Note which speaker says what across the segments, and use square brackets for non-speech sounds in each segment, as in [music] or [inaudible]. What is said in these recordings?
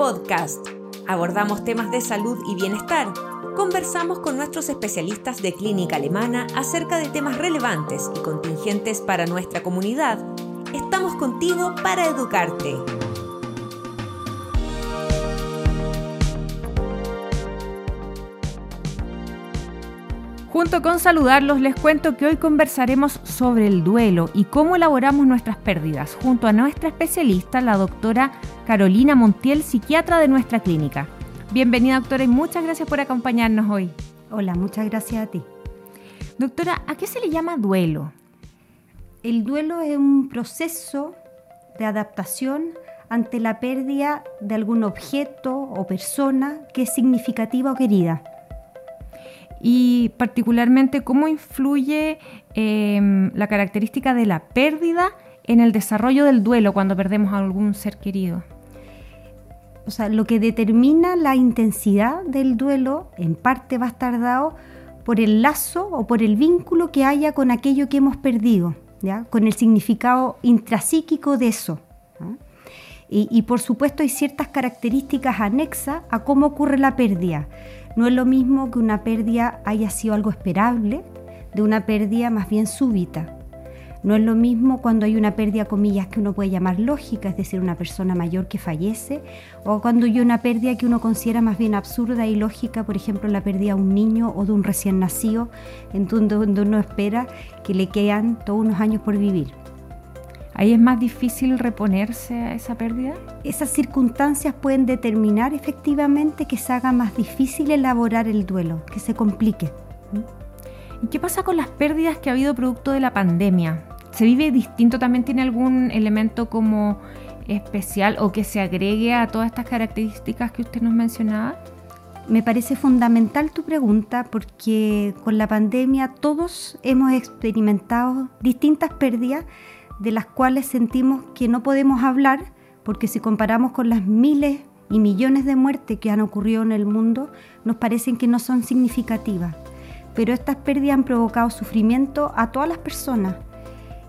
Speaker 1: Podcast. Abordamos temas de salud y bienestar. Conversamos con nuestros especialistas de clínica alemana acerca de temas relevantes y contingentes para nuestra comunidad. Estamos contigo para educarte. Junto con saludarlos, les cuento que hoy conversaremos sobre el duelo y cómo elaboramos nuestras pérdidas, junto a nuestra especialista, la doctora Carolina Montiel, psiquiatra de nuestra clínica. Bienvenida, doctora, y muchas gracias por acompañarnos hoy.
Speaker 2: Hola, muchas gracias a ti.
Speaker 1: Doctora, ¿a qué se le llama duelo?
Speaker 2: El duelo es un proceso de adaptación ante la pérdida de algún objeto o persona que es significativa o querida
Speaker 1: y particularmente cómo influye em, la característica de la pérdida en el desarrollo del duelo cuando perdemos a algún ser querido.
Speaker 2: O sea, lo que determina la intensidad del duelo en parte va a estar dado por el lazo o por el vínculo que haya con aquello que hemos perdido, ¿ya? con el significado intrapsíquico de eso. Y, y por supuesto hay ciertas características anexas a cómo ocurre la pérdida. No es lo mismo que una pérdida haya sido algo esperable de una pérdida más bien súbita. No es lo mismo cuando hay una pérdida, comillas, que uno puede llamar lógica, es decir, una persona mayor que fallece, o cuando hay una pérdida que uno considera más bien absurda y lógica, por ejemplo, la pérdida de un niño o de un recién nacido, en donde uno espera que le quedan todos unos años por vivir.
Speaker 1: ¿Ahí es más difícil reponerse a esa pérdida?
Speaker 2: Esas circunstancias pueden determinar efectivamente que se haga más difícil elaborar el duelo, que se complique.
Speaker 1: ¿Y qué pasa con las pérdidas que ha habido producto de la pandemia? ¿Se vive distinto? ¿También tiene algún elemento como especial o que se agregue a todas estas características que usted nos mencionaba?
Speaker 2: Me parece fundamental tu pregunta porque con la pandemia todos hemos experimentado distintas pérdidas de las cuales sentimos que no podemos hablar, porque si comparamos con las miles y millones de muertes que han ocurrido en el mundo, nos parecen que no son significativas. Pero estas pérdidas han provocado sufrimiento a todas las personas.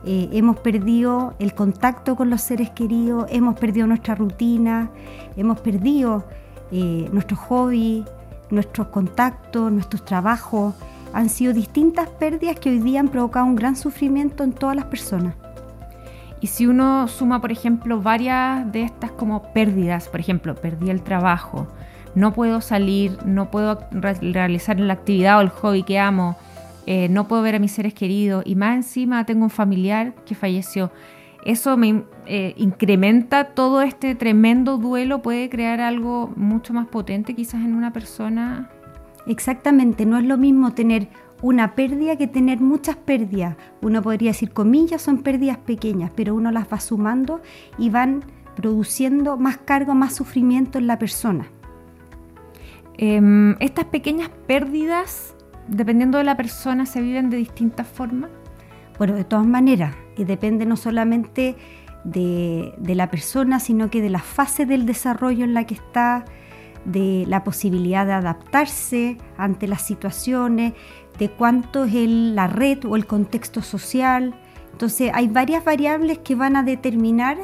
Speaker 2: Eh, hemos perdido el contacto con los seres queridos, hemos perdido nuestra rutina, hemos perdido eh, nuestros hobbies, nuestros contactos, nuestros trabajos. Han sido distintas pérdidas que hoy día han provocado un gran sufrimiento en todas las personas.
Speaker 1: Y si uno suma, por ejemplo, varias de estas como pérdidas, por ejemplo, perdí el trabajo, no puedo salir, no puedo realizar la actividad o el hobby que amo, eh, no puedo ver a mis seres queridos y más encima tengo un familiar que falleció. Eso me eh, incrementa todo este tremendo duelo, puede crear algo mucho más potente quizás en una persona.
Speaker 2: Exactamente, no es lo mismo tener una pérdida que tener muchas pérdidas. Uno podría decir, comillas, son pérdidas pequeñas, pero uno las va sumando y van produciendo más cargo, más sufrimiento en la persona.
Speaker 1: Em, estas pequeñas pérdidas, dependiendo de la persona, se viven de distintas formas.
Speaker 2: Bueno, de todas maneras, y depende no solamente de, la persona, sino que de la fase del desarrollo en la que está, de la posibilidad de adaptarse ante las situaciones, de cuánto es la red o el contexto social. Entonces hay varias variables que van a determinar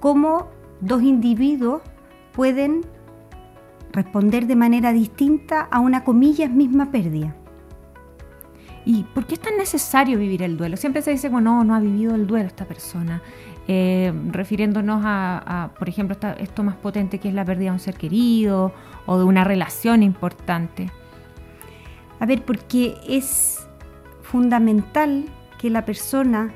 Speaker 2: cómo dos individuos pueden responder de manera distinta a una comillas misma pérdida.
Speaker 1: ¿Y por qué es tan necesario vivir el duelo? Siempre se dice, bueno, no, ha vivido el duelo esta persona, eh, refiriéndonos a, por ejemplo, esto más potente que es la pérdida de un ser querido o de una relación importante.
Speaker 2: A ver, porque es fundamental que la persona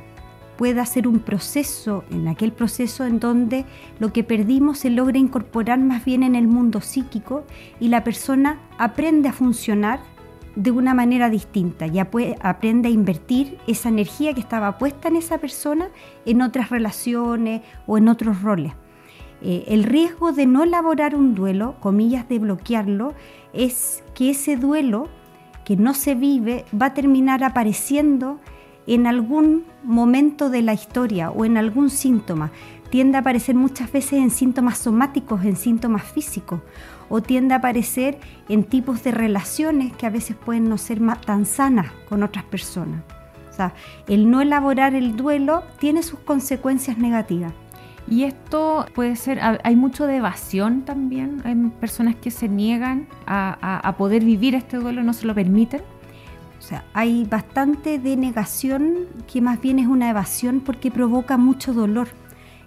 Speaker 2: pueda hacer un proceso, en aquel proceso en donde lo que perdimos se logra incorporar más bien en el mundo psíquico y la persona aprende a funcionar de una manera distinta, puede, aprende a invertir esa energía que estaba puesta en esa persona en otras relaciones o en otros roles. Eh, el riesgo de no elaborar un duelo, comillas de bloquearlo, es que ese duelo que no se vive va a terminar apareciendo en algún momento de la historia o en algún síntoma. Tiende a aparecer muchas veces en síntomas somáticos, en síntomas físicos, o tiende a aparecer en tipos de relaciones que a veces pueden no ser tan sanas con otras personas. O sea, el no elaborar el duelo tiene sus consecuencias negativas.
Speaker 1: Y esto puede ser, hay mucho de evasión también, hay personas que se niegan a, poder vivir este duelo, no se lo permiten.
Speaker 2: O sea, hay bastante de negación que más bien es una evasión porque provoca mucho dolor.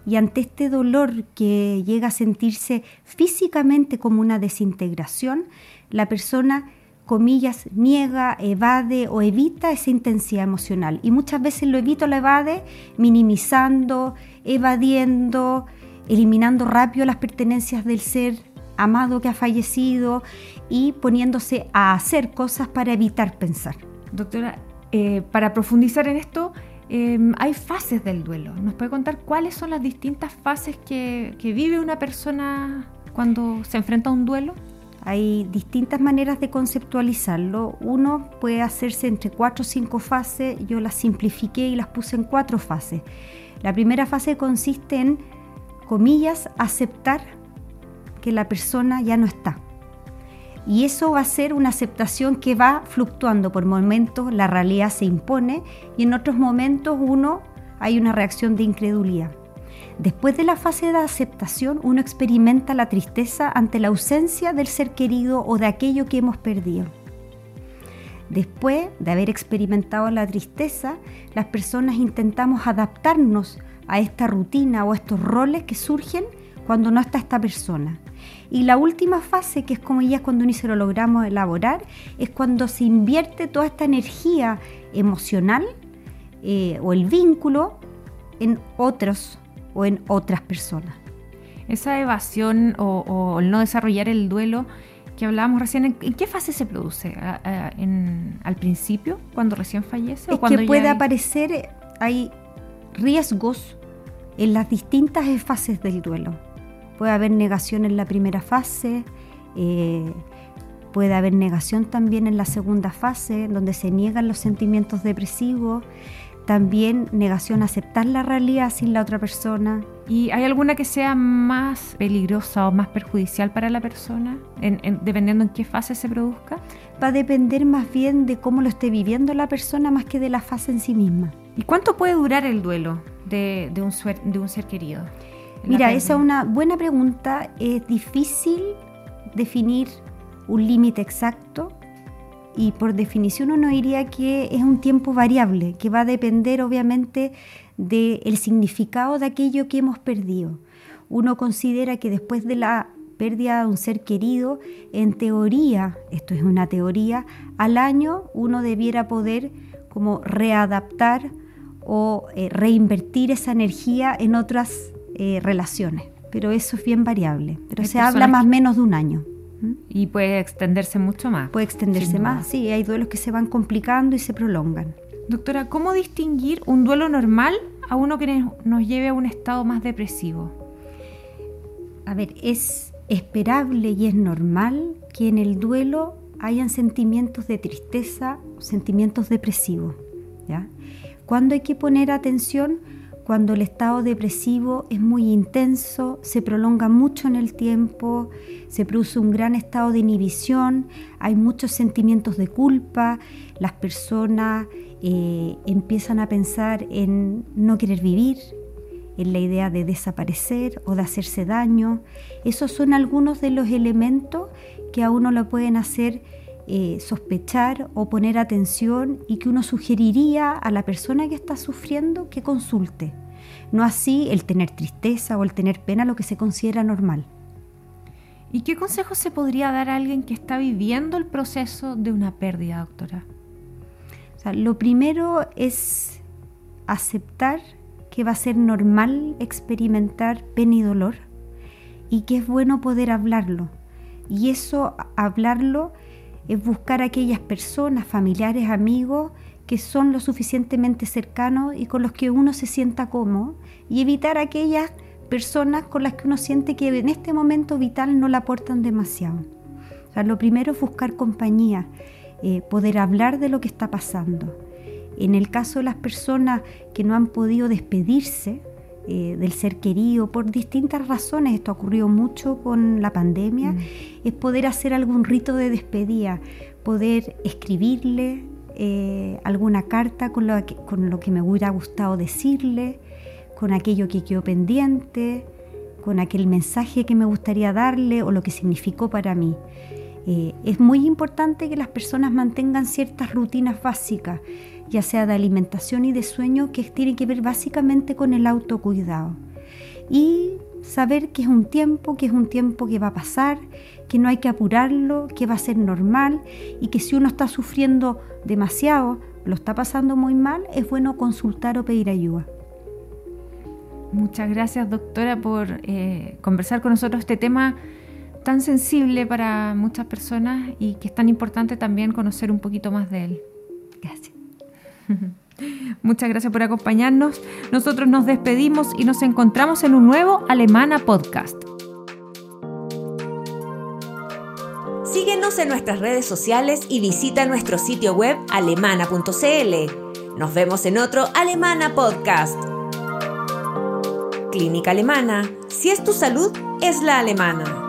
Speaker 2: Y ante este dolor que llega a sentirse físicamente como una desintegración, la persona comillas, niega, evade o evita esa intensidad emocional. Y muchas veces lo evita o lo evade minimizando, evadiendo, eliminando rápido las pertenencias del ser amado que ha fallecido y poniéndose a hacer cosas para evitar pensar.
Speaker 1: Doctora, eh, para profundizar en esto, em, hay fases del duelo. ¿Nos puede contar cuáles son las distintas fases que vive una persona cuando se enfrenta a un duelo?
Speaker 2: Hay distintas maneras de conceptualizarlo. Uno puede hacerse entre cuatro o cinco fases. Yo las simplifiqué y las puse en cuatro fases. La primera fase consiste en, comillas, aceptar que la persona ya no está. Y eso va a ser una aceptación que va fluctuando. Por momentos la realidad se impone y en otros momentos uno hay una reacción de incredulidad. Después de la fase de aceptación, uno experimenta la tristeza ante la ausencia del ser querido o de aquello que hemos perdido. Después de haber experimentado la tristeza, las personas intentamos adaptarnos a esta rutina o estos roles que surgen cuando no está esta persona. Y la última fase, que es como ya cuando ni se lo logramos elaborar, es cuando se invierte toda esta energía emocional eh, o el vínculo en otros o en otras personas.
Speaker 1: Esa evasión o, el no desarrollar el duelo que hablábamos recién, ¿en, qué fase se produce? ¿Al principio, cuando recién fallece?
Speaker 2: Es que puede aparecer, hay riesgos en las distintas fases del duelo. Puede haber negación en la primera fase, eh, puede haber negación también en la segunda fase, donde se niegan los sentimientos depresivos, también negación a aceptar la realidad sin la otra persona.
Speaker 1: ¿Y hay alguna que sea más peligrosa o más perjudicial para la persona, dependiendo en qué fase se produzca?
Speaker 2: Va a depender más bien de cómo lo esté viviendo la persona más que de la fase en sí misma.
Speaker 1: ¿Y cuánto puede durar el duelo de, un, de un ser querido?
Speaker 2: Mira, esa es una buena pregunta. Es difícil definir un límite exacto y por definición uno diría que es un tiempo variable, que va a depender obviamente del significado de aquello que hemos perdido. Uno considera que después de la pérdida de un ser querido, en teoría, esto es una teoría, al año uno debiera poder como readaptar o eh, reinvertir esa energía en otras eh, relaciones. Pero eso es bien variable. Pero se habla más o menos de un año.
Speaker 1: Y puede extenderse mucho más.
Speaker 2: Puede extenderse más, sí, hay duelos que se van complicando y se prolongan.
Speaker 1: Doctora, ¿cómo distinguir un duelo normal a uno que nos lleve a un estado más depresivo?
Speaker 2: A ver, es esperable y es normal que en el duelo hayan sentimientos de tristeza, sentimientos depresivos. ¿ya? Cuando hay que poner atención cuando el estado depresivo es muy intenso, se prolonga mucho en el tiempo, se produce un gran estado de inhibición, hay muchos sentimientos de culpa, las personas eh, empiezan a pensar en no querer vivir, en la idea de desaparecer o de hacerse daño. Esos son algunos de los elementos que a uno lo pueden hacer eh, sospechar o poner atención y que uno sugeriría a la persona que está sufriendo que consulte. No así el tener tristeza o el tener pena, lo que se considera normal.
Speaker 1: ¿Y qué consejo se podría dar a alguien que está viviendo el proceso de una pérdida, doctora?
Speaker 2: lo primero es aceptar que va a ser normal experimentar pena y dolor y que es bueno poder hablarlo. Y eso, hablarlo, es buscar aquellas personas, familiares, amigos, que son lo suficientemente cercanos y con los que uno se sienta cómodo y evitar aquellas personas con las que uno siente que en este momento vital no la aportan demasiado. O lo primero es buscar compañía, eh, poder hablar de lo que está pasando. En el caso de las personas que no han podido despedirse eh, del ser querido por distintas razones, esto ha ocurrido mucho con la pandemia, mm. es poder hacer algún rito de despedida, poder escribirle eh, alguna carta con lo, que, con lo que me hubiera gustado decirle, con aquello que quedó pendiente, con aquel mensaje que me gustaría darle o lo que significó para mí. Eh, es muy importante que las personas mantengan ciertas rutinas básicas, ya sea de alimentación y de sueño, que tienen que ver básicamente con el autocuidado. Y saber que es un tiempo, que es un tiempo que va a pasar, que no hay que apurarlo, que va a ser normal y que si uno está sufriendo demasiado, lo está pasando muy mal, es bueno consultar o pedir ayuda.
Speaker 1: Muchas gracias doctora por eh, conversar con nosotros este tema tan sensible para muchas personas y que es tan importante también conocer un poquito más de él. [laughs] Muchas gracias por acompañarnos. Nosotros nos despedimos y nos encontramos en un nuevo Alemana Podcast.
Speaker 3: Síguenos en nuestras redes sociales y visita nuestro sitio web alemana.cl. Nos vemos en otro Alemana Podcast. Clínica Alemana. Si es tu salud, es la alemana.